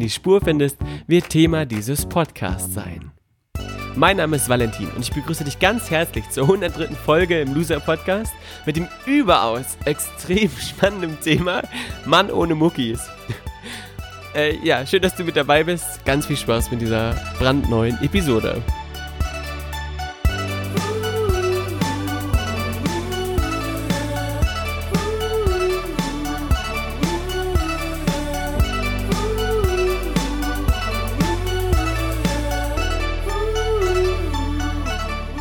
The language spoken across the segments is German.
die Spur findest, wird Thema dieses Podcasts sein. Mein Name ist Valentin und ich begrüße dich ganz herzlich zur 103. Folge im Loser Podcast mit dem überaus extrem spannenden Thema Mann ohne Muckis. äh, ja, schön, dass du mit dabei bist. Ganz viel Spaß mit dieser brandneuen Episode.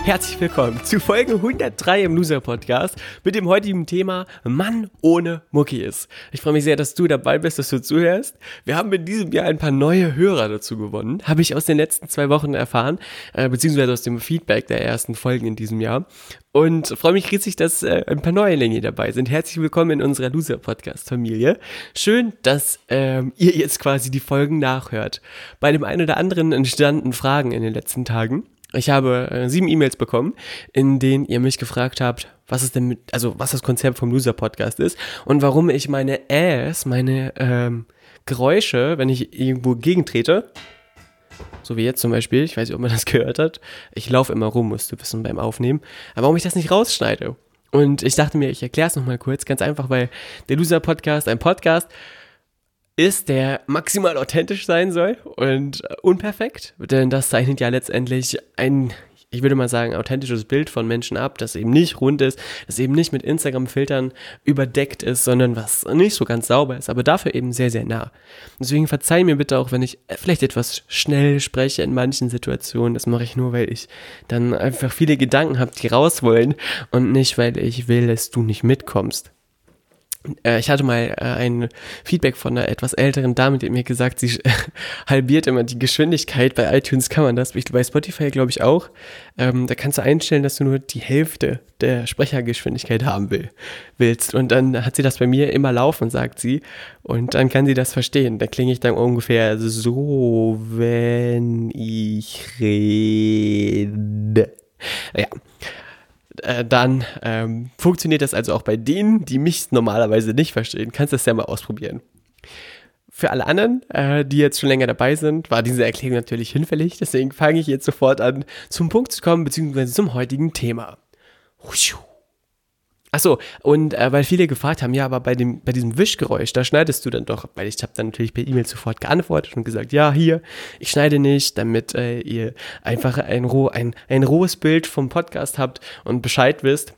Herzlich willkommen zu Folge 103 im Loser Podcast mit dem heutigen Thema Mann ohne Muckis. Ich freue mich sehr, dass du dabei bist, dass du zuhörst. Wir haben in diesem Jahr ein paar neue Hörer dazu gewonnen, habe ich aus den letzten zwei Wochen erfahren, äh, beziehungsweise aus dem Feedback der ersten Folgen in diesem Jahr. Und freue mich riesig, dass äh, ein paar Neulinge dabei sind. Herzlich willkommen in unserer Loser Podcast Familie. Schön, dass ähm, ihr jetzt quasi die Folgen nachhört. Bei dem einen oder anderen entstanden Fragen in den letzten Tagen. Ich habe äh, sieben E-Mails bekommen, in denen ihr mich gefragt habt, was ist denn mit, also was das Konzept vom Loser Podcast ist und warum ich meine Ass, meine ähm, Geräusche, wenn ich irgendwo gegentrete, so wie jetzt zum Beispiel, ich weiß nicht, ob man das gehört hat, ich laufe immer rum, musst du wissen, beim Aufnehmen, aber warum ich das nicht rausschneide. Und ich dachte mir, ich erkläre es nochmal kurz, ganz einfach, weil der Loser Podcast ein Podcast ist, der maximal authentisch sein soll und unperfekt, denn das zeichnet ja letztendlich ein, ich würde mal sagen, authentisches Bild von Menschen ab, das eben nicht rund ist, das eben nicht mit Instagram-Filtern überdeckt ist, sondern was nicht so ganz sauber ist, aber dafür eben sehr, sehr nah. Deswegen verzeih mir bitte auch, wenn ich vielleicht etwas schnell spreche in manchen Situationen. Das mache ich nur, weil ich dann einfach viele Gedanken habe, die raus wollen und nicht, weil ich will, dass du nicht mitkommst. Äh, ich hatte mal äh, ein Feedback von einer etwas älteren Dame, die mir gesagt, sie halbiert immer die Geschwindigkeit. Bei iTunes kann man das, bei Spotify glaube ich auch. Ähm, da kannst du einstellen, dass du nur die Hälfte der Sprechergeschwindigkeit haben will, willst. Und dann hat sie das bei mir immer laufen, sagt sie. Und dann kann sie das verstehen. Da klinge ich dann ungefähr so, wenn ich rede. Ja äh, dann ähm, funktioniert das also auch bei denen, die mich normalerweise nicht verstehen. Kannst du das ja mal ausprobieren. Für alle anderen, äh, die jetzt schon länger dabei sind, war diese Erklärung natürlich hinfällig. Deswegen fange ich jetzt sofort an, zum Punkt zu kommen, beziehungsweise zum heutigen Thema. Huschu. Achso, und äh, weil viele gefragt haben, ja, aber bei, dem, bei diesem Wischgeräusch, da schneidest du dann doch, weil ich habe dann natürlich per E-Mail sofort geantwortet und gesagt, ja, hier, ich schneide nicht, damit äh, ihr einfach ein, ein, ein rohes Bild vom Podcast habt und Bescheid wisst.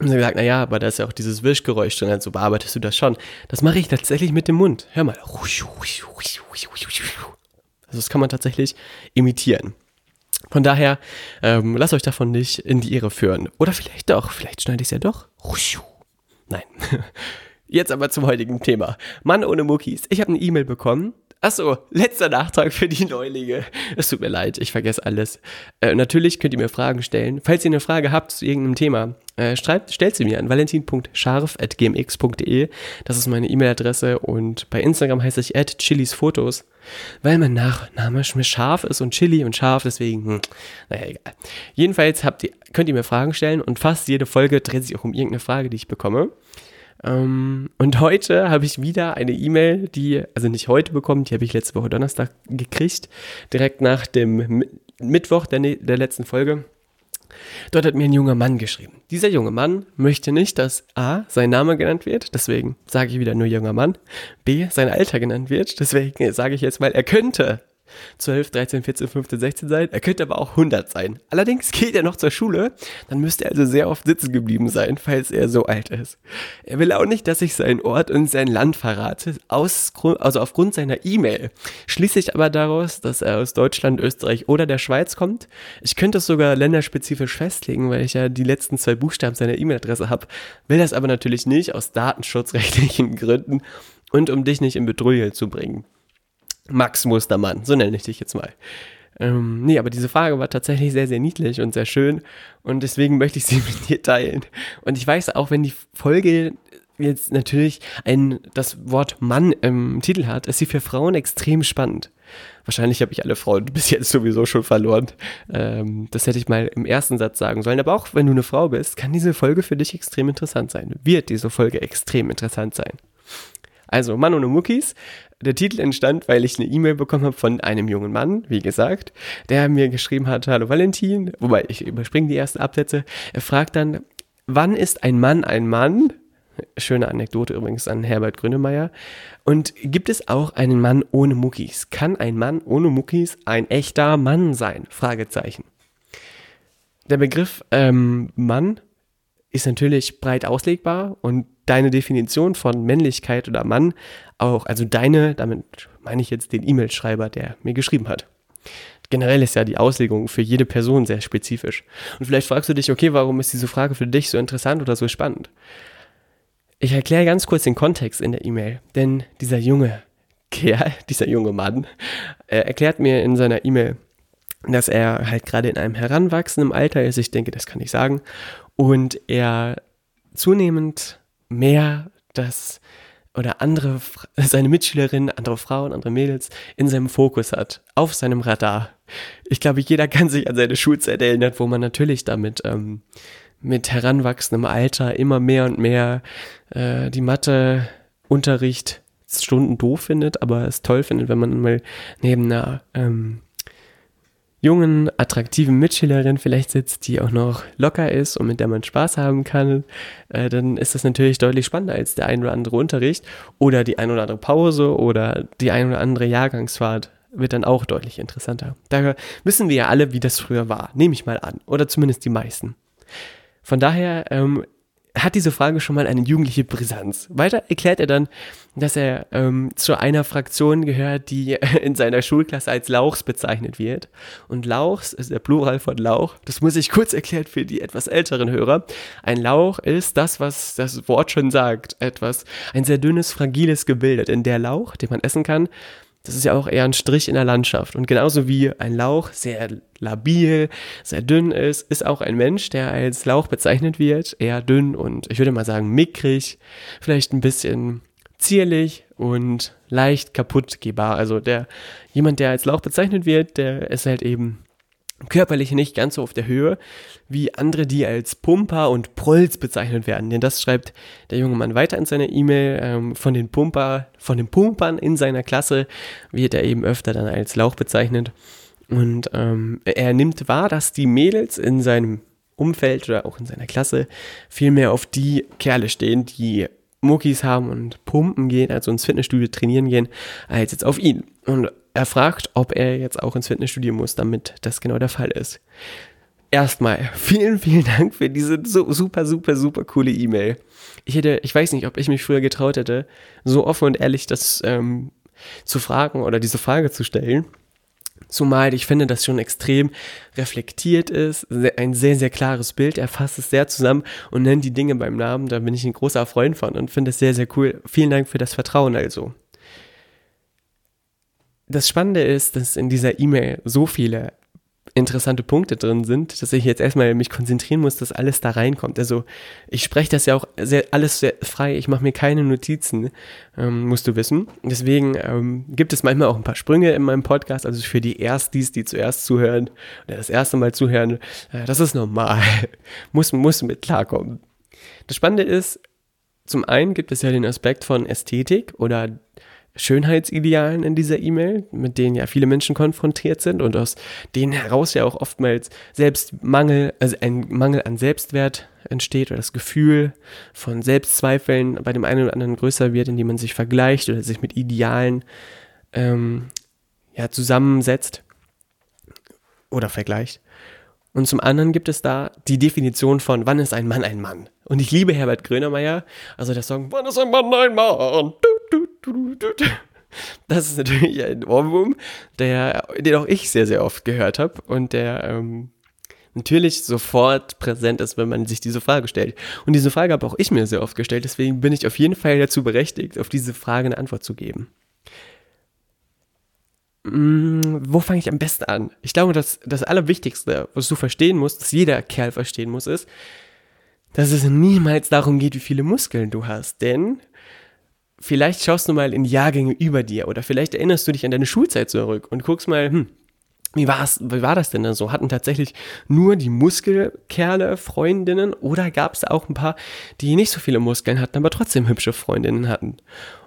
Und sie gesagt, naja, aber da ist ja auch dieses Wischgeräusch drin, also bearbeitest du das schon. Das mache ich tatsächlich mit dem Mund. Hör mal. Also das kann man tatsächlich imitieren. Von daher, ähm, lasst euch davon nicht in die Irre führen. Oder vielleicht doch, vielleicht schneide ich es ja doch. Nein. Jetzt aber zum heutigen Thema. Mann ohne Muckis. Ich habe eine E-Mail bekommen. Achso, letzter Nachtrag für die Neulinge. Es tut mir leid, ich vergesse alles. Äh, natürlich könnt ihr mir Fragen stellen. Falls ihr eine Frage habt zu irgendeinem Thema, äh, schreibt, stellt sie mir an valentin.scharf.gmx.de. Das ist meine E-Mail-Adresse und bei Instagram heiße ich at chilisfotos, weil mein Nachname scharf ist und Chili und scharf, deswegen, hm, naja, egal. Jedenfalls ihr, könnt ihr mir Fragen stellen und fast jede Folge dreht sich auch um irgendeine Frage, die ich bekomme. Um, und heute habe ich wieder eine E-Mail, die, also nicht heute bekommen, die habe ich letzte Woche Donnerstag gekriegt, direkt nach dem Mittwoch der, ne-, der letzten Folge. Dort hat mir ein junger Mann geschrieben. Dieser junge Mann möchte nicht, dass A, sein Name genannt wird, deswegen sage ich wieder nur junger Mann, B, sein Alter genannt wird, deswegen sage ich jetzt mal, er könnte 12, 13, 14, 15, 16 sein. Er könnte aber auch 100 sein. Allerdings geht er noch zur Schule, dann müsste er also sehr oft sitzen geblieben sein, falls er so alt ist. Er will auch nicht, dass ich seinen Ort und sein Land verrate, aus, also aufgrund seiner E-Mail. Schließe ich aber daraus, dass er aus Deutschland, Österreich oder der Schweiz kommt. Ich könnte es sogar länderspezifisch festlegen, weil ich ja die letzten zwei Buchstaben seiner E-Mail-Adresse habe, will das aber natürlich nicht aus datenschutzrechtlichen Gründen und um dich nicht in Bedrohung zu bringen. Max Mustermann, so nenne ich dich jetzt mal. Ähm, nee, aber diese Frage war tatsächlich sehr, sehr niedlich und sehr schön und deswegen möchte ich sie mit dir teilen. Und ich weiß auch, wenn die Folge jetzt natürlich ein, das Wort Mann im Titel hat, ist sie für Frauen extrem spannend. Wahrscheinlich habe ich alle Frauen bis jetzt sowieso schon verloren. Ähm, das hätte ich mal im ersten Satz sagen sollen. Aber auch wenn du eine Frau bist, kann diese Folge für dich extrem interessant sein. Wird diese Folge extrem interessant sein. Also, Mann ohne Muckis. Der Titel entstand, weil ich eine E-Mail bekommen habe von einem jungen Mann, wie gesagt, der mir geschrieben hat, hallo Valentin, wobei ich überspringe die ersten Absätze. Er fragt dann, wann ist ein Mann ein Mann? Schöne Anekdote übrigens an Herbert Grönemeyer. Und gibt es auch einen Mann ohne Muckis? Kann ein Mann ohne Muckis ein echter Mann sein? Fragezeichen. Der Begriff ähm, Mann ist natürlich breit auslegbar und deine Definition von Männlichkeit oder Mann auch, also deine, damit meine ich jetzt den E-Mail-Schreiber, der mir geschrieben hat. Generell ist ja die Auslegung für jede Person sehr spezifisch. Und vielleicht fragst du dich, okay, warum ist diese Frage für dich so interessant oder so spannend? Ich erkläre ganz kurz den Kontext in der E-Mail, denn dieser junge Kerl, dieser junge Mann, äh, erklärt mir in seiner E-Mail, dass er halt gerade in einem heranwachsenden Alter ist, ich denke, das kann ich sagen, und er zunehmend mehr das oder andere, seine Mitschülerinnen, andere Frauen, andere Mädels in seinem Fokus hat, auf seinem Radar. Ich glaube, jeder kann sich an seine Schulzeit erinnern, wo man natürlich damit ähm, mit heranwachsendem Alter immer mehr und mehr äh, die Mathe-Unterricht Stunden doof findet, aber es toll findet, wenn man mal neben einer ähm, jungen, attraktiven Mitschülerin vielleicht sitzt, die auch noch locker ist und mit der man Spaß haben kann, äh, dann ist das natürlich deutlich spannender als der ein oder andere Unterricht oder die ein oder andere Pause oder die ein oder andere Jahrgangsfahrt wird dann auch deutlich interessanter. Daher wissen wir ja alle, wie das früher war, nehme ich mal an, oder zumindest die meisten. Von daher ähm, hat diese Frage schon mal eine jugendliche Brisanz. Weiter erklärt er dann, dass er ähm, zu einer Fraktion gehört, die in seiner Schulklasse als Lauchs bezeichnet wird. Und Lauchs ist der Plural von Lauch. Das muss ich kurz erklären für die etwas älteren Hörer. Ein Lauch ist das, was das Wort schon sagt. Etwas, ein sehr dünnes, fragiles Gebilde. Denn der Lauch, den man essen kann, das ist ja auch eher ein Strich in der Landschaft. Und genauso wie ein Lauch sehr labil, sehr dünn ist, ist auch ein Mensch, der als Lauch bezeichnet wird, eher dünn und ich würde mal sagen mickrig, vielleicht ein bisschen zierlich und leicht kaputtgehbar. Also der, jemand, der als Lauch bezeichnet wird, der ist halt eben körperlich nicht ganz so auf der Höhe wie andere, die als Pumper und Prolls bezeichnet werden. Denn das schreibt der junge Mann weiter in seiner E-Mail. Ähm, von den Pumper, von den Pumpern in seiner Klasse wird er eben öfter dann als Lauch bezeichnet. Und ähm, er nimmt wahr, dass die Mädels in seinem Umfeld oder auch in seiner Klasse viel mehr auf die Kerle stehen, die Muckis haben und pumpen gehen, also ins Fitnessstudio trainieren gehen, als jetzt auf ihn. Und er fragt, ob er jetzt auch ins Fitnessstudio muss, damit das genau der Fall ist. Erstmal vielen, vielen Dank für diese so super, super, super coole E-Mail. Ich hätte, ich weiß nicht, ob ich mich früher getraut hätte, so offen und ehrlich das ähm, zu fragen oder diese Frage zu stellen. Zumal ich finde, dass schon extrem reflektiert ist, ein sehr, sehr klares Bild. Er fasst es sehr zusammen und nennt die Dinge beim Namen. Da bin ich ein großer Freund von und finde es sehr, sehr cool. Vielen Dank für das Vertrauen also das Spannende ist, dass in dieser E-Mail so viele interessante Punkte drin sind, dass ich jetzt erstmal mich konzentrieren muss, dass alles da reinkommt. Also ich spreche das ja auch sehr, alles sehr frei, ich mache mir keine Notizen, ähm, musst du wissen. Deswegen ähm, gibt es manchmal auch ein paar Sprünge in meinem Podcast, also für die Erstis, die zuerst zuhören oder das erste Mal zuhören, äh, das ist normal, muss, muss mit klarkommen. Das Spannende ist, zum einen gibt es ja den Aspekt von Ästhetik oder Schönheitsidealen in dieser E-Mail, mit denen ja viele Menschen konfrontiert sind und aus denen heraus ja auch oftmals Selbstmangel, also ein Mangel an Selbstwert entsteht oder das Gefühl von Selbstzweifeln bei dem einen oder anderen größer wird, indem man sich vergleicht oder sich mit Idealen ähm, ja, zusammensetzt oder vergleicht. Und zum anderen gibt es da die Definition von, wann ist ein Mann ein Mann? Und ich liebe Herbert Grönemeyer, also der Song, wann ist ein Mann ein Mann? Du, das ist natürlich ein Ohrwurm, der, den auch ich sehr, sehr oft gehört habe und der ähm, natürlich sofort präsent ist, wenn man sich diese Frage stellt. Und diese Frage habe auch ich mir sehr oft gestellt, deswegen bin ich auf jeden Fall dazu berechtigt, auf diese Frage eine Antwort zu geben. Mm, wo fange ich am besten an? Ich glaube, dass das Allerwichtigste, was du verstehen musst, dass jeder Kerl verstehen muss, ist, dass es niemals darum geht, wie viele Muskeln du hast. Denn vielleicht schaust du mal in Jahrgänge über dir oder vielleicht erinnerst du dich an deine Schulzeit zurück und guckst mal, hm, wie, war's, wie war das denn dann so? Hatten tatsächlich nur die Muskelkerle Freundinnen oder gab es auch ein paar, die nicht so viele Muskeln hatten, aber trotzdem hübsche Freundinnen hatten?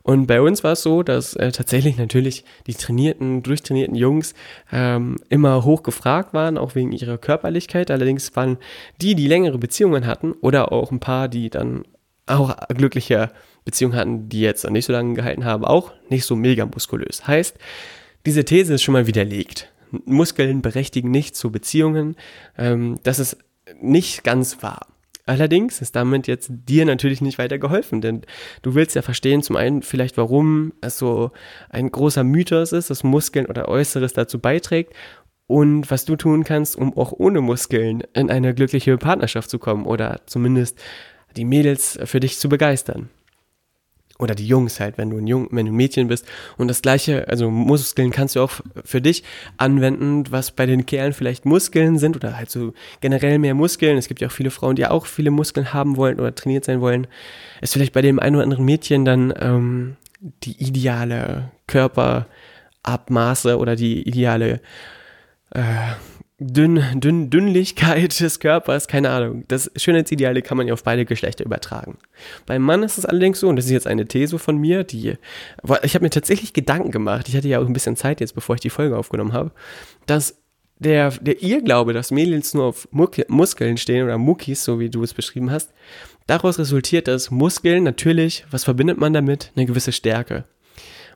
Und bei uns war es so, dass äh, tatsächlich natürlich die trainierten, durchtrainierten Jungs ähm, immer hoch gefragt waren, auch wegen ihrer Körperlichkeit. Allerdings waren die, die längere Beziehungen hatten oder auch ein paar, die dann auch glückliche Beziehungen hatten, die jetzt nicht so lange gehalten haben, auch nicht so mega muskulös. Heißt, diese These ist schon mal widerlegt. Muskeln berechtigen nicht zu Beziehungen. Ähm, das ist nicht ganz wahr. Allerdings ist damit jetzt dir natürlich nicht weiter geholfen, denn du willst ja verstehen, zum einen vielleicht, warum es so ein großer Mythos ist, dass Muskeln oder Äußeres dazu beiträgt und was du tun kannst, um auch ohne Muskeln in eine glückliche Partnerschaft zu kommen oder zumindest die Mädels für dich zu begeistern oder die Jungs halt, wenn du ein Jung, wenn du ein Mädchen bist. Und das gleiche, also Muskeln kannst du auch für dich anwenden, was bei den Kerlen vielleicht Muskeln sind oder halt so generell mehr Muskeln. Es gibt ja auch viele Frauen, die auch viele Muskeln haben wollen oder trainiert sein wollen. Ist vielleicht bei dem einen oder anderen Mädchen dann ähm, die ideale Körperabmaße oder die ideale äh, Dünn, Dünn, Dünnlichkeit des Körpers, keine Ahnung. Das Schönheitsideale kann man ja auf beide Geschlechter übertragen. Beim Mann ist es allerdings so, und das ist jetzt eine These von mir, die, ich habe mir tatsächlich Gedanken gemacht, ich hatte ja auch ein bisschen Zeit jetzt, bevor ich die Folge aufgenommen habe, dass der, der Irrglaube, dass Mädels nur auf Muskeln stehen oder Muckis, so wie du es beschrieben hast, daraus resultiert, dass Muskeln natürlich, was verbindet man damit? Eine gewisse Stärke.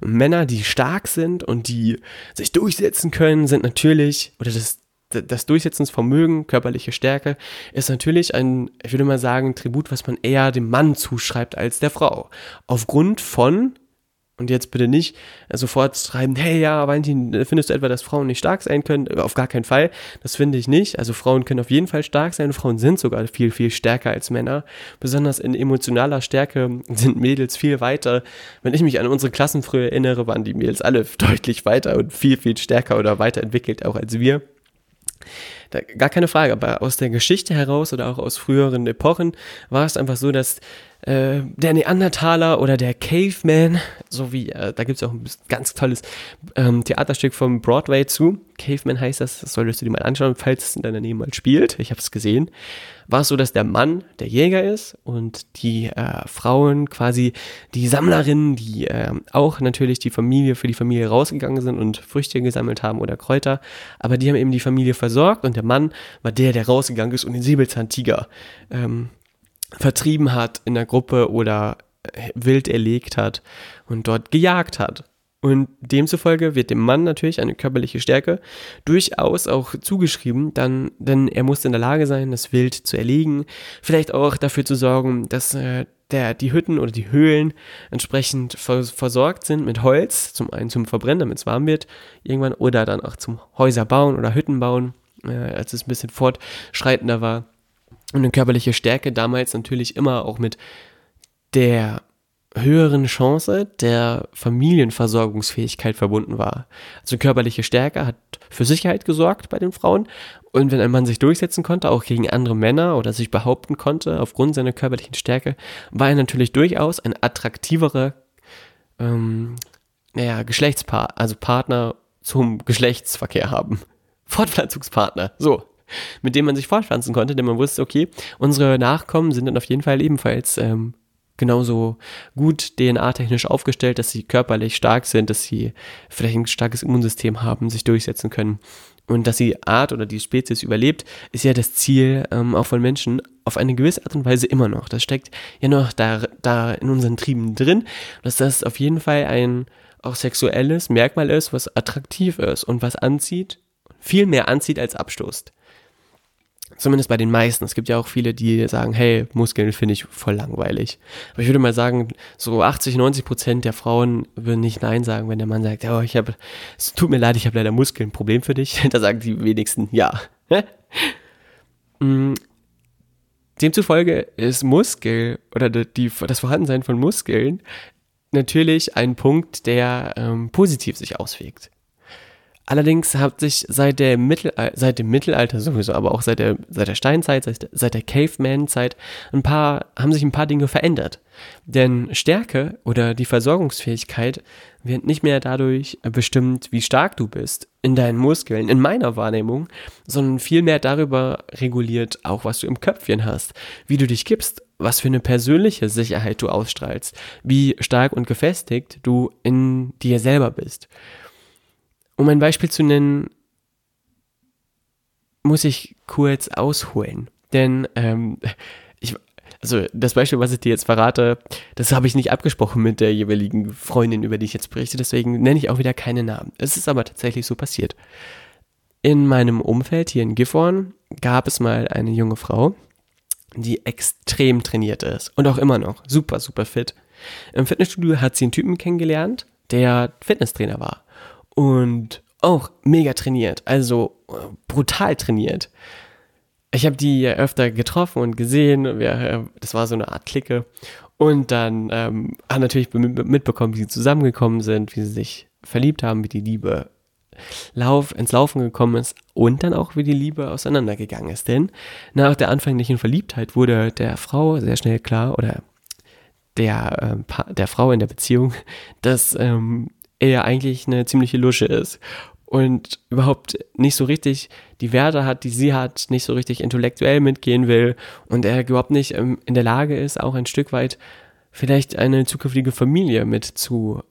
Männer, die stark sind und die sich durchsetzen können, sind natürlich, oder das das Durchsetzungsvermögen, körperliche Stärke, ist natürlich ein, ich würde mal sagen, Tribut, was man eher dem Mann zuschreibt als der Frau. Aufgrund von, und jetzt bitte nicht sofort schreiben, hey ja, Valentin, findest du etwa, dass Frauen nicht stark sein können? Auf gar keinen Fall. Das finde ich nicht. Also Frauen können auf jeden Fall stark sein. Frauen sind sogar viel, viel stärker als Männer. Besonders in emotionaler Stärke sind Mädels viel weiter. Wenn ich mich an unsere Klassen früher erinnere, waren die Mädels alle deutlich weiter und viel, viel stärker oder weiterentwickelt auch als wir. Da, gar keine Frage, aber aus der Geschichte heraus oder auch aus früheren Epochen war es einfach so, dass äh, der Neandertaler oder der Caveman, so wie, äh, da gibt es auch ein ganz tolles ähm, Theaterstück vom Broadway zu. Caveman heißt das, das solltest du dir mal anschauen, falls es in deiner Nähe mal spielt. Ich habe es gesehen. War es so, dass der Mann der Jäger ist und die äh, Frauen quasi die Sammlerinnen, die äh, auch natürlich die Familie für die Familie rausgegangen sind und Früchte gesammelt haben oder Kräuter, aber die haben eben die Familie versorgt und der Mann war der, der rausgegangen ist und den Säbelzahntiger ähm, vertrieben hat in der Gruppe oder wild erlegt hat und dort gejagt hat. Und demzufolge wird dem Mann natürlich eine körperliche Stärke durchaus auch zugeschrieben, dann, denn er muss in der Lage sein, das Wild zu erlegen, vielleicht auch dafür zu sorgen, dass äh, der, die Hütten oder die Höhlen entsprechend versorgt sind mit Holz, zum einen zum Verbrennen, damit es warm wird, irgendwann, oder dann auch zum Häuser bauen oder Hütten bauen, äh, als es ein bisschen fortschreitender war. Und eine körperliche Stärke damals natürlich immer auch mit der höheren Chance der Familienversorgungsfähigkeit verbunden war. Also körperliche Stärke hat für Sicherheit gesorgt bei den Frauen und wenn ein Mann sich durchsetzen konnte, auch gegen andere Männer oder sich behaupten konnte aufgrund seiner körperlichen Stärke, war er natürlich durchaus ein attraktiverer ähm, naja, Geschlechtspaar, also Partner zum Geschlechtsverkehr haben. Fortpflanzungspartner, so, mit dem man sich fortpflanzen konnte, denn man wusste, okay, unsere Nachkommen sind dann auf jeden Fall ebenfalls ähm, genauso gut DNA-technisch aufgestellt, dass sie körperlich stark sind, dass sie vielleicht ein starkes Immunsystem haben, sich durchsetzen können. Und dass die Art oder die Spezies überlebt, ist ja das Ziel ähm, auch von Menschen auf eine gewisse Art und Weise immer noch. Das steckt ja noch da, da in unseren Trieben drin, dass das auf jeden Fall ein auch sexuelles Merkmal ist, was attraktiv ist und was anzieht, viel mehr anzieht als abstoßt. Zumindest bei den meisten. Es gibt ja auch viele, die sagen, hey, Muskeln finde ich voll langweilig. Aber ich würde mal sagen, so 80, 90 Prozent der Frauen würden nicht Nein sagen, wenn der Mann sagt, oh, ich habe, es tut mir leid, ich habe leider Muskeln, Problem für dich. Da sagen die wenigsten ja. Mm. Demzufolge ist Muskel oder die, das Vorhandensein von Muskeln natürlich ein Punkt, der ähm, positiv sich auswirkt. Allerdings hat sich seit, der Mittelalter, seit dem Mittelalter sowieso, aber auch seit der, seit der Steinzeit, seit, seit der Caveman-Zeit, ein paar, haben sich ein paar Dinge verändert. Denn Stärke oder die Versorgungsfähigkeit wird nicht mehr dadurch bestimmt, wie stark du bist in deinen Muskeln, in meiner Wahrnehmung, sondern vielmehr darüber reguliert auch, was du im Köpfchen hast, wie du dich gibst, was für eine persönliche Sicherheit du ausstrahlst, wie stark und gefestigt du in dir selber bist. Um ein Beispiel zu nennen, muss ich kurz ausholen. Denn ähm, ich, also das Beispiel, was ich dir jetzt verrate, das habe ich nicht abgesprochen mit der jeweiligen Freundin, über die ich jetzt berichte, deswegen nenne ich auch wieder keine Namen. Es ist aber tatsächlich so passiert. In meinem Umfeld hier in Gifhorn gab es mal eine junge Frau, die extrem trainiert ist und auch immer noch super, super fit. Im Fitnessstudio hat sie einen Typen kennengelernt, der Fitnesstrainer war und auch mega trainiert, also äh, brutal trainiert. Ich habe die öfter getroffen und gesehen, äh, das war so eine Art Clique. Und dann ähm, haben natürlich mitbekommen, wie sie zusammengekommen sind, wie sie sich verliebt haben, wie die Liebe Lauf, ins Laufen gekommen ist und dann auch wie die Liebe auseinandergegangen ist. Denn nach der anfänglichen Verliebtheit wurde der Frau sehr schnell klar oder der, äh, der Frau in der Beziehung, dass ähm, er eigentlich eine ziemliche Lusche ist und überhaupt nicht so richtig die Werte hat, die sie hat, nicht so richtig intellektuell mitgehen will und er überhaupt nicht ähm, in der Lage ist, auch ein Stück weit vielleicht eine zukünftige Familie mit zu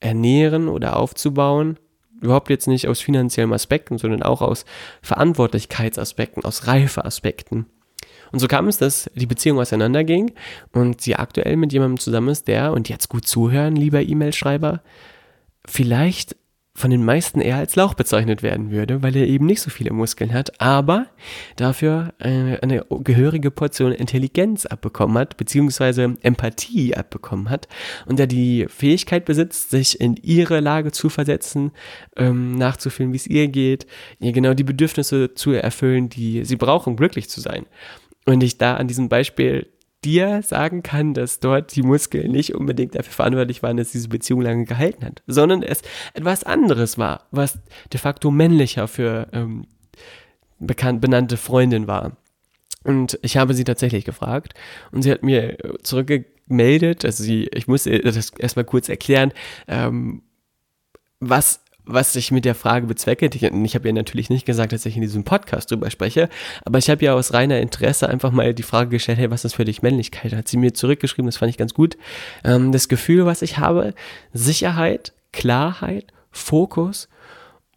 ernähren oder aufzubauen. Überhaupt jetzt nicht aus finanziellen Aspekten, sondern auch aus Verantwortlichkeitsaspekten, aus Reifeaspekten. Und so kam es, dass die Beziehung auseinanderging und sie aktuell mit jemandem zusammen ist, der, und jetzt gut zuhören, lieber E-Mail-Schreiber, vielleicht von den meisten eher als Lauch bezeichnet werden würde, weil er eben nicht so viele Muskeln hat, aber dafür eine, eine gehörige Portion Intelligenz abbekommen hat, beziehungsweise Empathie abbekommen hat und er die Fähigkeit besitzt, sich in ihre Lage zu versetzen, ähm, nachzufühlen, wie es ihr geht, ihr genau die Bedürfnisse zu erfüllen, die sie brauchen, glücklich zu sein. Und ich da an diesem Beispiel dir sagen kann, dass dort die Muskeln nicht unbedingt dafür verantwortlich waren, dass diese Beziehung lange gehalten hat, sondern es etwas anderes war, was de facto männlicher für ähm, bekannt, benannte Freundin war. Und ich habe sie tatsächlich gefragt und sie hat mir zurückgemeldet, also sie, ich muss das erstmal kurz erklären, ähm, was was ich mit der Frage bezwecke. Ich, ich habe ja natürlich nicht gesagt, dass ich in diesem Podcast drüber spreche, aber ich habe ja aus reiner Interesse einfach mal die Frage gestellt, hey, was ist für dich Männlichkeit? Hat sie mir zurückgeschrieben, das fand ich ganz gut. Ähm, das Gefühl, was ich habe, Sicherheit, Klarheit, Fokus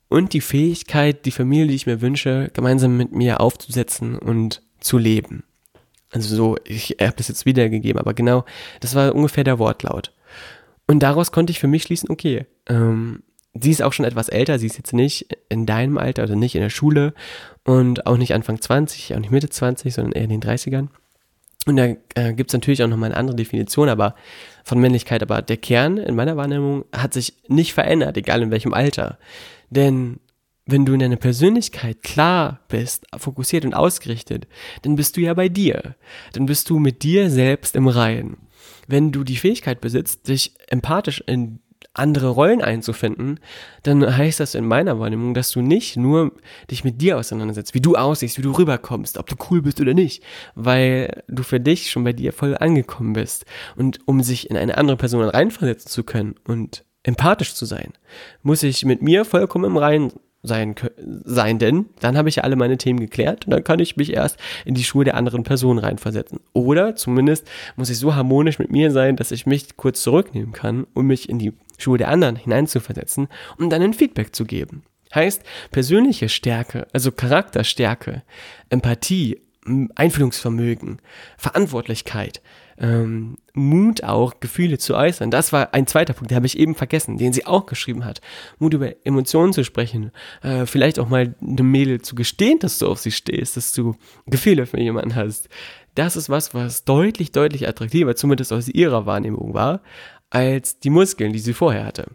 und die Fähigkeit, die Familie, die ich mir wünsche, gemeinsam mit mir aufzusetzen und zu leben. Also so, ich habe das jetzt wiedergegeben, aber genau, das war ungefähr der Wortlaut. Und daraus konnte ich für mich schließen, okay, ähm, sie ist auch schon etwas älter, sie ist jetzt nicht in deinem Alter, also nicht in der Schule und auch nicht Anfang 20, auch nicht Mitte 20, sondern eher in den 30ern. Und da äh, gibt es natürlich auch nochmal eine andere Definition aber von Männlichkeit, aber der Kern in meiner Wahrnehmung hat sich nicht verändert, egal in welchem Alter. Denn wenn du in deiner Persönlichkeit klar bist, fokussiert und ausgerichtet, dann bist du ja bei dir. Dann bist du mit dir selbst im Reinen. Wenn du die Fähigkeit besitzt, dich empathisch in andere Rollen einzufinden, dann heißt das in meiner Wahrnehmung, dass du nicht nur dich mit dir auseinandersetzt, wie du aussiehst, wie du rüberkommst, ob du cool bist oder nicht, weil du für dich schon bei dir voll angekommen bist. Und um sich in eine andere Person reinversetzen zu können und empathisch zu sein, muss ich mit mir vollkommen im Reinen sein, sein denn dann habe ich ja alle meine Themen geklärt und dann kann ich mich erst in die Schuhe der anderen Person reinversetzen. Oder zumindest muss ich so harmonisch mit mir sein, dass ich mich kurz zurücknehmen kann, um mich in die Schuhe der anderen hineinzuversetzen, um dann ein Feedback zu geben. Heißt, persönliche Stärke, also Charakterstärke, Empathie, Einfühlungsvermögen, Verantwortlichkeit, ähm, Mut auch, Gefühle zu äußern. Das war ein zweiter Punkt, den habe ich eben vergessen, den sie auch geschrieben hat. Mut über Emotionen zu sprechen, äh, vielleicht auch mal einem Mädel zu gestehen, dass du auf sie stehst, dass du Gefühle für jemanden hast. Das ist was, was deutlich, deutlich attraktiver, zumindest aus ihrer Wahrnehmung war, als die Muskeln, die sie vorher hatte.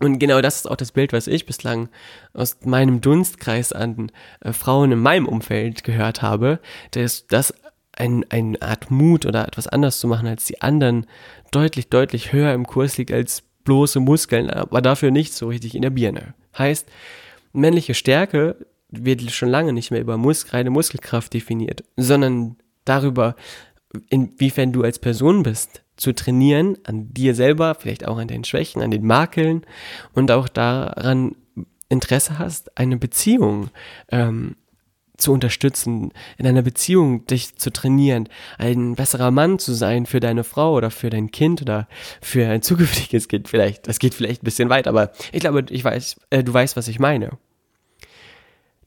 Und genau das ist auch das Bild, was ich bislang aus meinem Dunstkreis an äh, Frauen in meinem Umfeld gehört habe, dass das ein, eine Art Mut oder etwas anders zu machen als die anderen deutlich, deutlich höher im Kurs liegt als bloße Muskeln, aber dafür nicht so richtig in der Birne. Heißt, männliche Stärke wird schon lange nicht mehr über Mus reine Muskelkraft definiert, sondern darüber, inwiefern du als Person bist, zu trainieren, an dir selber, vielleicht auch an deinen Schwächen, an den Makeln und auch daran Interesse hast, eine Beziehung ähm, zu unterstützen, in einer Beziehung dich zu trainieren, ein besserer Mann zu sein für deine Frau oder für dein Kind oder für ein zukünftiges Kind vielleicht. Das geht vielleicht ein bisschen weit, aber ich glaube, ich weiß, äh, du weißt, was ich meine.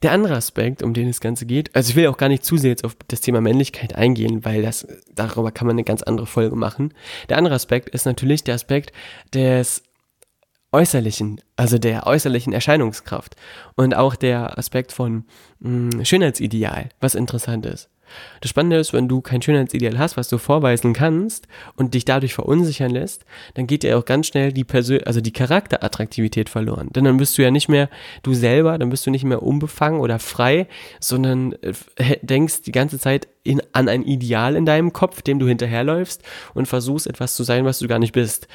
Der andere Aspekt, um den das Ganze geht, also ich will auch gar nicht zu sehr jetzt auf das Thema Männlichkeit eingehen, weil das, darüber kann man eine ganz andere Folge machen. Der andere Aspekt ist natürlich der Aspekt des äußerlichen, also der äußerlichen Erscheinungskraft und auch der Aspekt von mh, hm, Schönheitsideal, was interessant ist. Das Spannende ist, wenn du kein Schönheitsideal hast, was du vorweisen kannst und dich dadurch verunsichern lässt, dann geht dir auch ganz schnell die Persön also die Charakterattraktivität verloren. Denn dann bist du ja nicht mehr du selber, dann bist du nicht mehr unbefangen oder frei, sondern äh, denkst die ganze Zeit in, an ein Ideal in deinem Kopf, dem du hinterherläufst und versuchst etwas zu sein, was du gar nicht bist.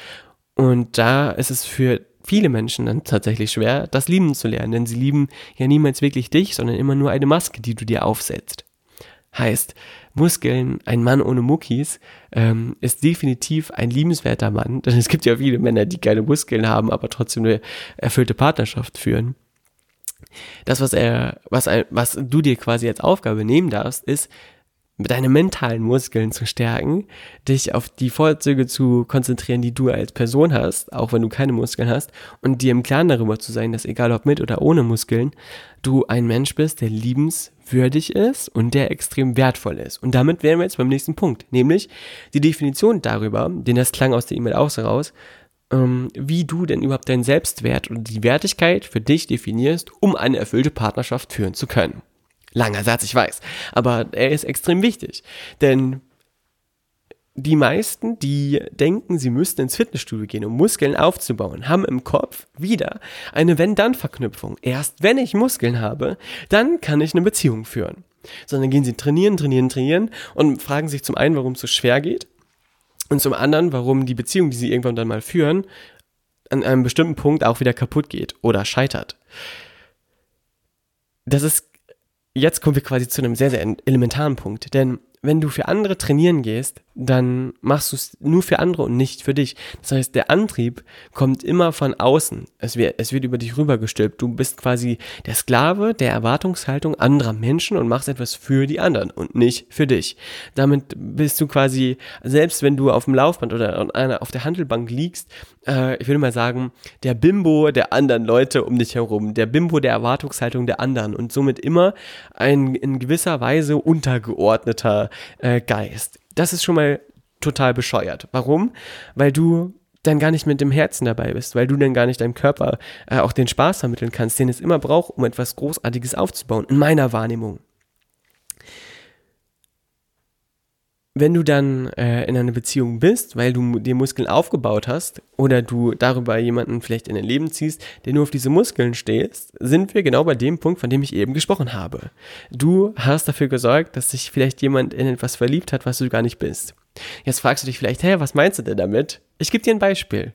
Und da ist es für viele Menschen dann tatsächlich schwer, das lieben zu lernen, denn sie lieben ja niemals wirklich dich, sondern immer nur eine Maske, die du dir aufsetzt. Heißt, Muskeln, ein Mann ohne Muckis, ähm, ist definitiv ein liebenswerter Mann. Denn es gibt ja viele Männer, die keine Muskeln haben, aber trotzdem eine erfüllte Partnerschaft führen. Das, was er, was, was du dir quasi als Aufgabe nehmen darfst, ist, deine mentalen Muskeln zu stärken, dich auf die Vorzüge zu konzentrieren, die du als Person hast, auch wenn du keine Muskeln hast, und dir im Klaren darüber zu sein, dass egal ob mit oder ohne Muskeln, du ein Mensch bist, der liebenswürdig ist und der extrem wertvoll ist. Und damit wären wir jetzt beim nächsten Punkt, nämlich die Definition darüber, denn das klang aus der E-Mail auch so raus, ähm, wie du denn überhaupt deinen Selbstwert und die Wertigkeit für dich definierst, um eine erfüllte Partnerschaft führen zu können. Langer Satz, ich weiß. Aber er ist extrem wichtig. Denn die meisten, die denken, sie müssten ins Fitnessstudio gehen, um Muskeln aufzubauen, haben im Kopf wieder eine Wenn-Dann-Verknüpfung. Erst wenn ich Muskeln habe, dann kann ich eine Beziehung führen. Sondern gehen sie trainieren, trainieren, trainieren und fragen sich zum einen, warum es so schwer geht und zum anderen, warum die Beziehung, die sie irgendwann dann mal führen, an einem bestimmten Punkt auch wieder kaputt geht oder scheitert. Das ist jetzt kommen wir quasi zu einem sehr, sehr elementaren Punkt. Denn wenn du für andere trainieren gehst, dann machst du es nur für andere und nicht für dich. Das heißt, der Antrieb kommt immer von außen. Es wird, es wird über dich rübergestülpt. Du bist quasi der Sklave der Erwartungshaltung anderer Menschen und machst etwas für die anderen und nicht für dich. Damit bist du quasi, selbst wenn du auf dem Laufband oder auf der Handelbank liegst, äh, ich würde mal sagen, der Bimbo der anderen Leute um dich herum, der Bimbo der Erwartungshaltung der anderen und somit immer ein in gewisser Weise untergeordneter äh, Geist. Das ist schon mal total bescheuert. Warum? Weil du dann gar nicht mit dem Herzen dabei bist, weil du dann gar nicht deinem Körper äh, auch den Spaß vermitteln kannst, den es immer braucht, um etwas Großartiges aufzubauen, in meiner Wahrnehmung. Wenn du dann äh, in einer Beziehung bist, weil du dir Muskeln aufgebaut hast oder du darüber jemanden vielleicht in dein Leben ziehst, der nur auf diese Muskeln stehst, sind wir genau bei dem Punkt, von dem ich eben gesprochen habe. Du hast dafür gesorgt, dass sich vielleicht jemand in etwas verliebt hat, was du gar nicht bist. Jetzt fragst du dich vielleicht, hä, was meinst du denn damit? Ich gebe dir ein Beispiel.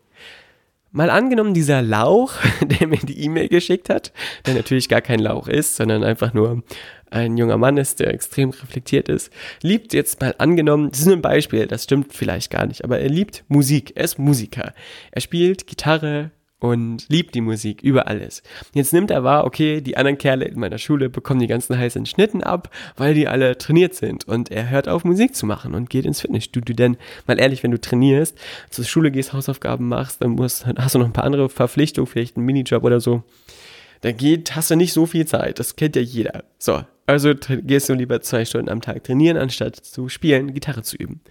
Mal angenommen, dieser Lauch, der mir die E-Mail geschickt hat, der natürlich gar kein Lauch ist, sondern einfach nur ein junger Mann ist, der extrem reflektiert ist, liebt jetzt mal angenommen, das ist ein Beispiel, das stimmt vielleicht gar nicht, aber er liebt Musik, er ist Musiker. Er spielt Gitarre, und liebt die Musik über alles. Jetzt nimmt er wahr, okay, die anderen Kerle in meiner Schule bekommen die ganzen heißen Schnitten ab, weil die alle trainiert sind und er hört auf Musik zu machen und geht ins Fitnessstudio, denn mal ehrlich, wenn du trainierst, zur Schule gehst, Hausaufgaben machst, dann musst, hast du noch ein paar andere Verpflichtungen, vielleicht einen Minijob oder so, dann geht, hast du nicht so viel Zeit, das kennt ja jeder. So, also gehst du lieber zwei Stunden am Tag trainieren, anstatt zu spielen, Gitarre zu üben.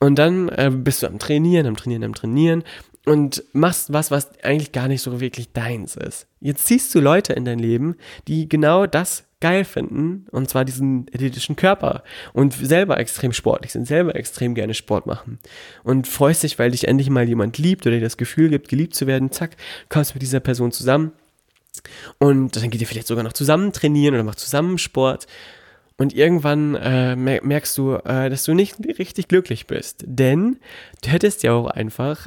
Und dann äh, bist du am Trainieren, am Trainieren, am Trainieren und machst was, was eigentlich gar nicht so wirklich deins ist. Jetzt ziehst du Leute in dein Leben, die genau das geil finden, und zwar diesen athletischen Körper und selber extrem sportlich sind, selber extrem gerne Sport machen. Und freust dich, weil dich endlich mal jemand liebt oder dir das Gefühl gibt, geliebt zu werden, zack, kommst mit dieser Person zusammen. Und dann geht ihr vielleicht sogar noch zusammen trainieren oder macht zusammen Sport und irgendwann äh, merkst du, äh, dass du nicht richtig glücklich bist, denn du hättest ja auch einfach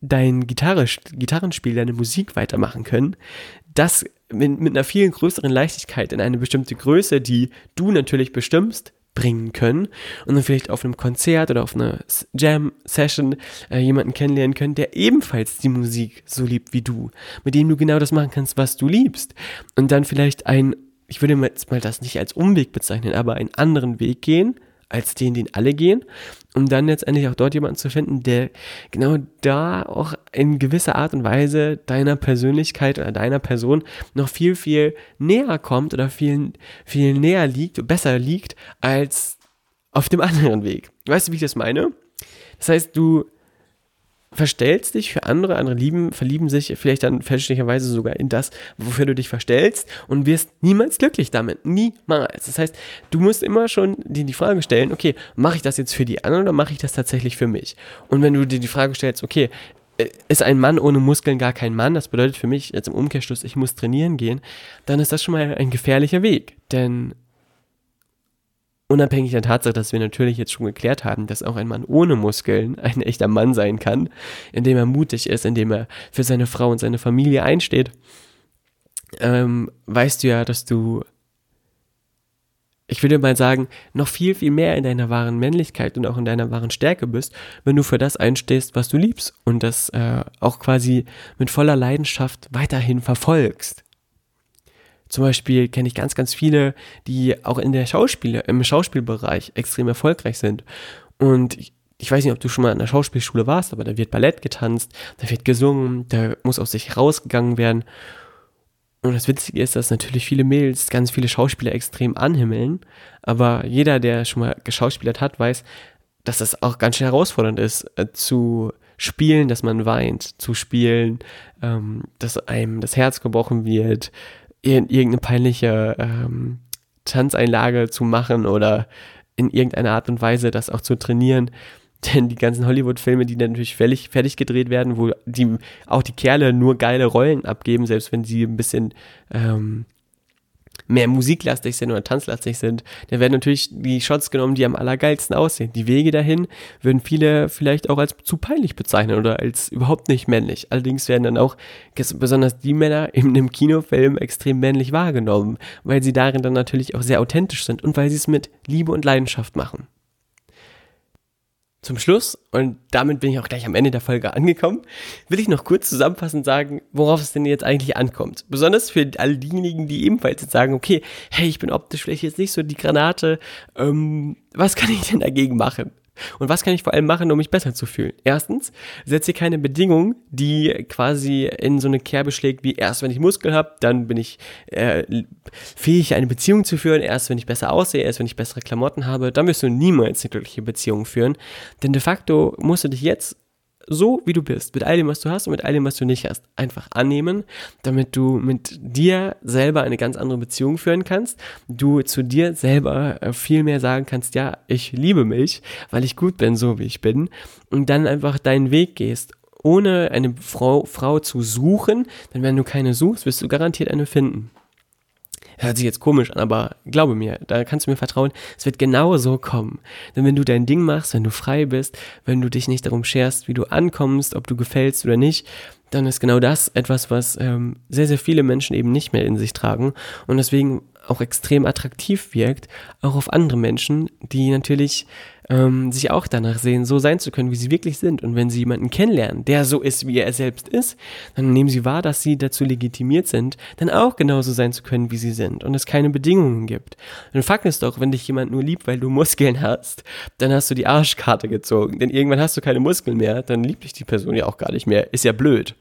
dein Gitarre, Gitarrenspiel, deine Musik weitermachen können. Das mit, mit einer viel größeren Leichtigkeit in eine bestimmte Größe, die du natürlich bestimmst, bringen können. Und dann vielleicht auf einem Konzert oder auf einer Jam-Session äh, jemanden kennenlernen können, der ebenfalls die Musik so liebt wie du, mit dem du genau das machen kannst, was du liebst. Und dann vielleicht ein, ich würde jetzt mal das nicht als Umweg bezeichnen, aber einen anderen Weg gehen, als den, den alle gehen, um dann letztendlich auch dort jemanden zu finden, der genau da auch in gewisser Art und Weise deiner Persönlichkeit oder deiner Person noch viel, viel näher kommt oder viel, viel näher liegt, besser liegt, als auf dem anderen Weg. Weißt du, wie ich das meine? Das heißt, du verstellst dich für andere, andere lieben, verlieben sich vielleicht dann fälschlicherweise sogar in das, wofür du dich verstellst und wirst niemals glücklich damit. Niemals. Das heißt, du musst immer schon dir die Frage stellen, okay, mache ich das jetzt für die anderen oder mache ich das tatsächlich für mich? Und wenn du dir die Frage stellst, okay, äh, ist ein Mann ohne Muskeln gar kein Mann, das bedeutet für mich jetzt im Umkehrschluss, ich muss trainieren gehen, dann ist das schon mal ein gefährlicher Weg. Denn Unabhängig der Tatsache, dass wir natürlich jetzt schon geklärt haben, dass auch ein Mann ohne Muskeln ein echter Mann sein kann, indem er mutig ist, indem er für seine Frau und seine Familie einsteht, ähm, weißt du ja, dass du, ich würde mal sagen, noch viel, viel mehr in deiner wahren Männlichkeit und auch in deiner wahren Stärke bist, wenn du für das einstehst, was du liebst und das äh, auch quasi mit voller Leidenschaft weiterhin verfolgst. Zum Beispiel kenne ich ganz, ganz viele, die auch in der Schauspiele, im Schauspielbereich extrem erfolgreich sind. Und ich, ich weiß nicht, ob du schon mal in der Schauspielschule warst, aber da wird Ballett getanzt, da wird gesungen, da muss aus sich rausgegangen werden. Und das Witzige ist, dass natürlich viele Mädels ganz viele Schauspieler extrem anhimmeln, aber jeder, der schon mal geschauspielert hat, weiß, dass das auch ganz schön herausfordernd ist, äh, zu spielen, dass man weint, zu spielen, ähm, dass einem das Herz gebrochen wird, irgendeine peinliche ähm, Tanzeinlage zu machen oder in irgendeiner Art und Weise das auch zu trainieren. Denn die ganzen Hollywood-Filme, die dann natürlich fertig, fertig gedreht werden, wo die auch die Kerle nur geile Rollen abgeben, selbst wenn sie ein bisschen ähm, mehr musiklastig sind oder tanzlastig sind, dann werden natürlich die Shots genommen, die am allergeilsten aussehen. Die Wege dahin würden viele vielleicht auch als zu peinlich bezeichnen oder als überhaupt nicht männlich. Allerdings werden dann auch besonders die Männer in einem Kinofilm extrem männlich wahrgenommen, weil sie darin dann natürlich auch sehr authentisch sind und weil sie es mit Liebe und Leidenschaft machen. Zum Schluss, und damit bin ich auch gleich am Ende der Folge angekommen, will ich noch kurz zusammenfassend sagen, worauf es denn jetzt eigentlich ankommt. Besonders für all diejenigen, die ebenfalls jetzt sagen, okay, hey, ich bin optisch vielleicht jetzt nicht so die Granate, ähm, was kann ich denn dagegen machen? Und was kann ich vor allem machen, um mich besser zu fühlen? Erstens, setze keine Bedingung, die quasi in so eine Kerbe schlägt, wie erst wenn ich Muskeln habe, dann bin ich äh, fähig, eine Beziehung zu führen. Erst wenn ich besser aussehe, erst wenn ich bessere Klamotten habe, dann wirst du niemals eine glückliche Beziehung führen. Denn de facto musst du dich jetzt so wie du bist, mit all dem, was du hast und mit all dem, was du nicht hast, einfach annehmen, damit du mit dir selber eine ganz andere Beziehung führen kannst, du zu dir selber äh, viel mehr sagen kannst, ja, ich liebe mich, weil ich gut bin, so wie ich bin, und dann einfach deinen Weg gehst, ohne eine Frau, Frau zu suchen, denn wenn du keine suchst, wirst du garantiert eine finden. Hört sich jetzt komisch an, aber glaube mir, da kannst du mir vertrauen, es wird genau so kommen. Denn wenn du dein Ding machst, wenn du frei bist, wenn du dich nicht darum scherst, wie du ankommst, ob du gefällst oder nicht, dann ist genau das etwas, was ähm, sehr, sehr viele Menschen eben nicht mehr in sich tragen und deswegen auch extrem attraktiv wirkt, auch auf andere Menschen, die natürlich ähm, sich auch danach sehen, so sein zu können, wie sie wirklich sind. Und wenn sie jemanden kennenlernen, der so ist, wie er selbst ist, dann nehmen sie wahr, dass sie dazu legitimiert sind, dann auch genauso sein zu können, wie sie sind und es keine Bedingungen gibt. Und Fakt ist doch, wenn dich jemand nur liebt, weil du Muskeln hast, dann hast du die Arschkarte gezogen. Denn irgendwann hast du keine Muskeln mehr, dann liebt dich die Person ja auch gar nicht mehr. Ist ja blöd.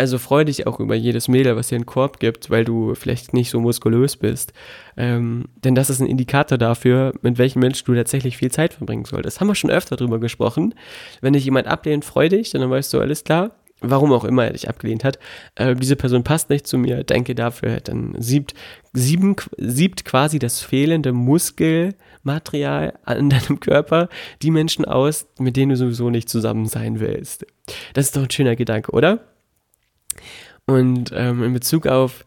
Also freu dich auch über jedes Mädel, was dir einen Korb gibt, weil du vielleicht nicht so muskulös bist. Ähm, denn das ist ein Indikator dafür, mit welchem Menschen du tatsächlich viel Zeit verbringen solltest. Haben wir schon öfter drüber gesprochen. Wenn dich jemand ablehnt, freu dich, dann weißt du, alles klar. Warum auch immer er dich abgelehnt hat. Äh, diese Person passt nicht zu mir, denke dafür, dann siebt, sieben, siebt quasi das fehlende Muskelmaterial an deinem Körper die Menschen aus, mit denen du sowieso nicht zusammen sein willst. Das ist doch ein schöner Gedanke, oder? Und ähm, in Bezug auf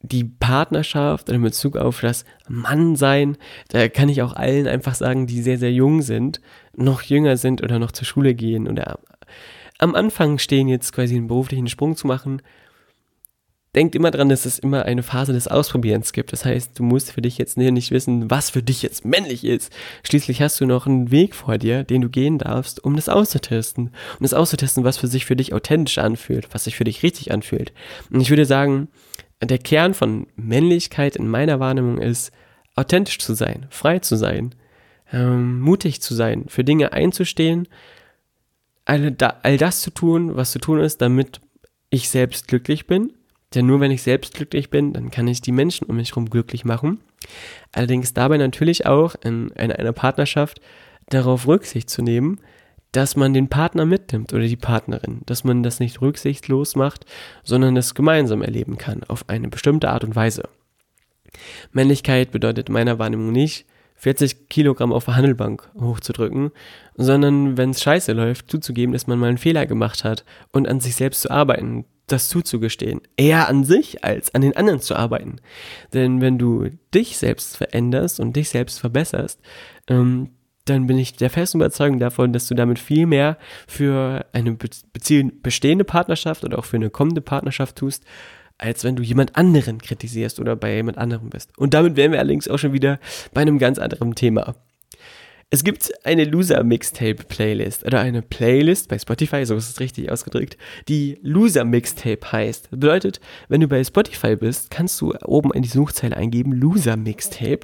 die Partnerschaft oder in Bezug auf das Mannsein, da kann ich auch allen einfach sagen, die sehr, sehr jung sind, noch jünger sind oder noch zur Schule gehen oder am Anfang stehen, jetzt quasi einen beruflichen Sprung zu machen. Denkt immer dran, dass es immer eine Phase des Ausprobierens gibt. Das heißt, du musst für dich jetzt nicht wissen, was für dich jetzt männlich ist. Schließlich hast du noch einen Weg vor dir, den du gehen darfst, um das auszutesten. Um das auszutesten, was für sich für dich authentisch anfühlt, was sich für dich richtig anfühlt. Und ich würde sagen, der Kern von Männlichkeit in meiner Wahrnehmung ist, authentisch zu sein, frei zu sein, ähm, mutig zu sein, für Dinge einzustehen, all, da, all das zu tun, was zu tun ist, damit ich selbst glücklich bin. Denn nur wenn ich selbst glücklich bin, dann kann ich die Menschen um mich herum glücklich machen. Allerdings dabei natürlich auch in, in einer Partnerschaft darauf Rücksicht zu nehmen, dass man den Partner mitnimmt oder die Partnerin, dass man das nicht rücksichtslos macht, sondern das gemeinsam erleben kann auf eine bestimmte Art und Weise. Männlichkeit bedeutet meiner Wahrnehmung nicht, 40 Kilogramm auf der Handelbank hochzudrücken, sondern wenn es scheiße läuft, zuzugeben, dass man mal einen Fehler gemacht hat und an sich selbst zu arbeiten, das zuzugestehen. Eher an sich als an den anderen zu arbeiten. Denn wenn du dich selbst veränderst und dich selbst verbesserst, ähm, dann bin ich der festen Überzeugung davon, dass du damit viel mehr für eine bestehende Partnerschaft oder auch für eine kommende Partnerschaft tust, als wenn du jemand anderen kritisierst oder bei jemand anderem bist. Und damit wären wir allerdings auch schon wieder bei einem ganz anderen Thema. Es gibt eine Loser Mixtape Playlist oder eine Playlist bei Spotify, so ist es richtig ausgedrückt, die Loser Mixtape heißt. Das bedeutet, wenn du bei Spotify bist, kannst du oben in die Suchzeile eingeben Loser Mixtape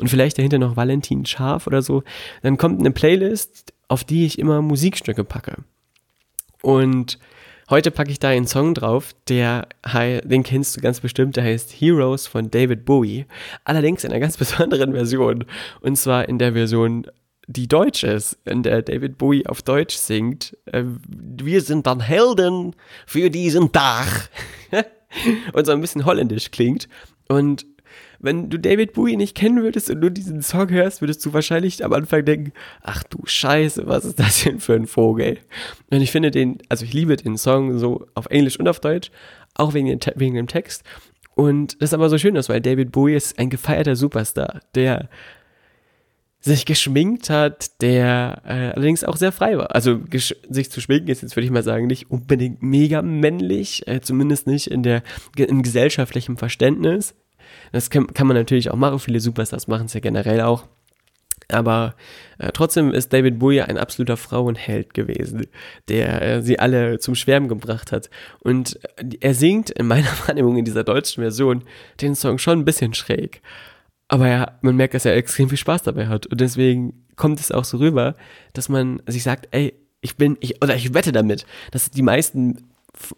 und vielleicht dahinter noch Valentin Scharf oder so. Dann kommt eine Playlist, auf die ich immer Musikstücke packe. Und Heute packe ich da einen Song drauf, der, den kennst du ganz bestimmt, der heißt Heroes von David Bowie. Allerdings in einer ganz besonderen Version. Und zwar in der Version, die deutsch ist, in der David Bowie auf Deutsch singt. Äh, wir sind dann Helden für diesen Tag. und so ein bisschen holländisch klingt. Und wenn du David Bowie nicht kennen würdest und nur diesen Song hörst, würdest du wahrscheinlich am Anfang denken, ach du Scheiße, was ist das denn für ein Vogel? Und ich finde den, also ich liebe den Song so auf Englisch und auf Deutsch, auch wegen, den, wegen dem Text. Und das ist aber so schön ist, weil David Bowie ist ein gefeierter Superstar, der sich geschminkt hat, der äh, allerdings auch sehr frei war. Also sich zu schminken ist jetzt, würde ich mal sagen, nicht unbedingt mega männlich, äh, zumindest nicht in der in gesellschaftlichem Verständnis. Das kann, kann man natürlich auch machen. Viele Superstars machen es ja generell auch. Aber äh, trotzdem ist David Bowie ein absoluter Frauenheld gewesen, der äh, sie alle zum Schwärmen gebracht hat. Und äh, er singt in meiner Wahrnehmung in dieser deutschen Version den Song schon ein bisschen schräg. Aber ja, man merkt, dass er extrem viel Spaß dabei hat. Und deswegen kommt es auch so rüber, dass man sich sagt, ey, ich bin, ich, oder ich wette damit, dass die meisten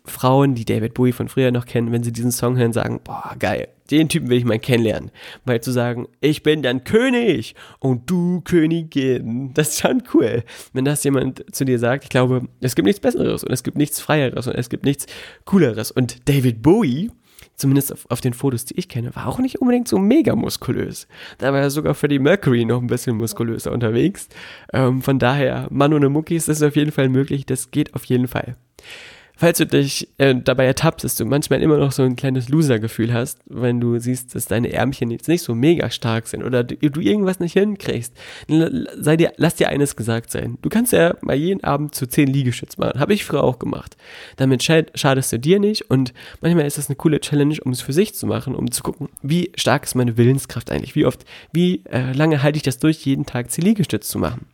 Frauen, die David Bowie von früher noch kennen, wenn sie diesen Song hören, sagen, boah, geil, den Typen will ich mal kennenlernen. Weil zu sagen, ich bin dann König und du Königin, das ist schon cool. Wenn das jemand zu dir sagt, ich glaube, es gibt nichts Besseres und es gibt nichts Freieres und es gibt nichts Cooleres. Und David Bowie, zumindest auf, auf den Fotos, die ich kenne, war auch nicht unbedingt so mega muskulös. Da war er sogar Freddie Mercury noch ein bisschen muskulöser unterwegs. Ähm, von daher, Mann ohne Muckis, das ist auf jeden Fall möglich, das geht auf jeden Fall falls du dich äh, dabei ertappst, dass du manchmal immer noch so ein kleines Loser-Gefühl hast, wenn du siehst, dass deine Ärmchen jetzt nicht so mega stark sind oder du, du irgendwas nicht hinkriegst, sei dir, lass dir eines gesagt sein. Du kannst ja mal jeden Abend zu zehn Liegestütz machen. Habe ich früher auch gemacht. Damit schadest du dir nicht und manchmal ist das eine coole Challenge, um es für sich zu machen, um zu gucken, wie stark ist meine Willenskraft eigentlich, wie oft, wie äh, lange halte ich das durch, jeden Tag zehn Liegestütz zu machen.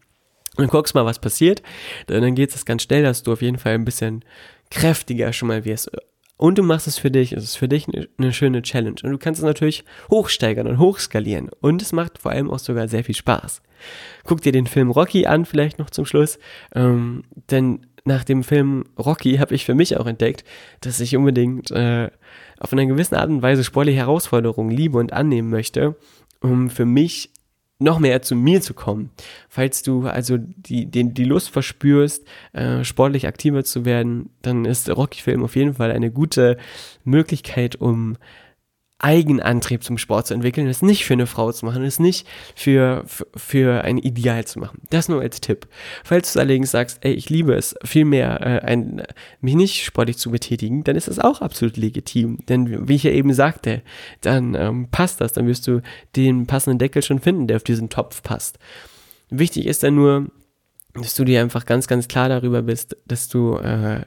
Und guckst mal, was passiert. Dann geht es ganz schnell, dass du auf jeden Fall ein bisschen kräftiger schon mal wirst. Und du machst es für dich, es ist für dich eine, eine schöne Challenge. Und du kannst es natürlich hochsteigern und hochskalieren. Und es macht vor allem auch sogar sehr viel Spaß. Guck dir den Film Rocky an, vielleicht noch zum Schluss. Ähm, denn nach dem Film Rocky habe ich für mich auch entdeckt, dass ich unbedingt äh, auf eine gewisse Art und Weise sportliche Herausforderungen liebe und annehmen möchte, um für mich noch mehr zu mir zu kommen. Falls du also die, die, die Lust verspürst, äh, sportlich aktiver zu werden, dann ist Rocky-Film auf jeden Fall eine gute Möglichkeit, um Eigenantrieb zum Sport zu entwickeln, es nicht für eine Frau zu machen, es nicht für, für, für ein Ideal zu machen. Das nur als Tipp. Falls du allerdings sagst, ey, ich liebe es, vielmehr äh, ein, mich nicht sportlich zu betätigen, dann ist das auch absolut legitim. Denn wie ich ja eben sagte, dann ähm, passt das, dann wirst du den passenden Deckel schon finden, der auf diesen Topf passt. Wichtig ist dann nur, dass du dir einfach ganz, ganz klar darüber bist, dass du äh,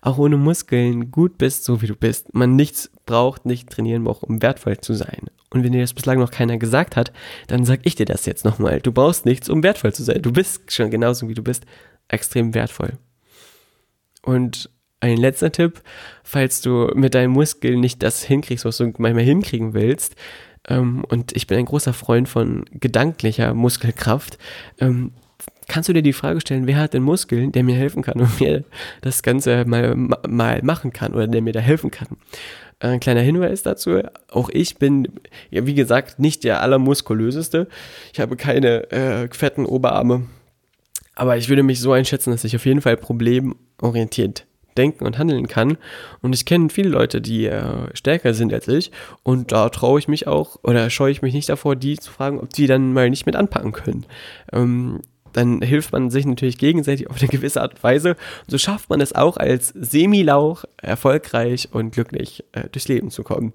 auch ohne Muskeln gut bist, so wie du bist. Man nichts braucht, nicht trainieren braucht, um wertvoll zu sein. Und wenn dir das bislang noch keiner gesagt hat, dann sag ich dir das jetzt nochmal. Du brauchst nichts, um wertvoll zu sein. Du bist schon genauso wie du bist, extrem wertvoll. Und ein letzter Tipp, falls du mit deinen Muskeln nicht das hinkriegst, was du manchmal hinkriegen willst, ähm, und ich bin ein großer Freund von gedanklicher Muskelkraft, ähm, kannst du dir die Frage stellen, wer hat denn Muskeln, der mir helfen kann und mir das Ganze mal, mal machen kann oder der mir da helfen kann. Ein kleiner Hinweis dazu, auch ich bin, ja wie gesagt, nicht der allermuskulöseste. Ich habe keine äh, fetten Oberarme, aber ich würde mich so einschätzen, dass ich auf jeden Fall problemorientiert denken und handeln kann. Und ich kenne viele Leute, die äh, stärker sind als ich. Und da traue ich mich auch oder scheue ich mich nicht davor, die zu fragen, ob die dann mal nicht mit anpacken können. Ähm, dann hilft man sich natürlich gegenseitig auf eine gewisse Art und Weise. Und so schafft man es auch als Semilauch erfolgreich und glücklich äh, durchs Leben zu kommen.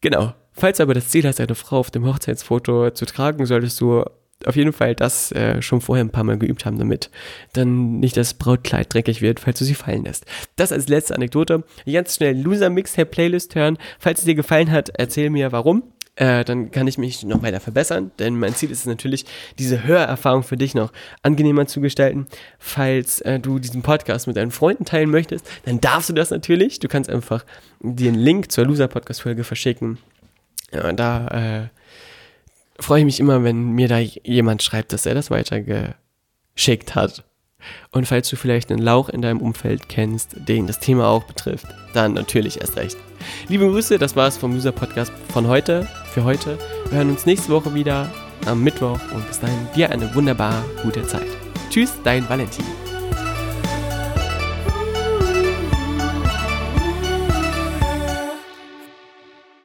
Genau. Falls du aber das Ziel hast, eine Frau auf dem Hochzeitsfoto zu tragen, solltest du auf jeden Fall das äh, schon vorher ein paar Mal geübt haben, damit dann nicht das Brautkleid dreckig wird, falls du sie fallen lässt. Das als letzte Anekdote. Ganz schnell Loser Mixtape Playlist hören. Falls es dir gefallen hat, erzähl mir warum äh, dann kann ich mich noch weiter verbessern, denn mein Ziel ist es natürlich, diese Hörerfahrung für dich noch angenehmer zu gestalten. Falls äh, du diesen Podcast mit deinen Freunden teilen möchtest, dann darfst du das natürlich. Du kannst einfach den Link zur Loser-Podcast-Folge verschicken. Ja, da äh, freue ich mich immer, wenn mir da jemand schreibt, dass er das weitergeschickt hat. Und falls du vielleicht einen Lauch in deinem Umfeld kennst, den das Thema auch betrifft, dann natürlich erst recht. Liebe Grüße, das war es vom User Podcast von heute, für heute. Wir hören uns nächste Woche wieder am Mittwoch und bis dahin dir eine wunderbar gute Zeit. Tschüss, dein Valentin.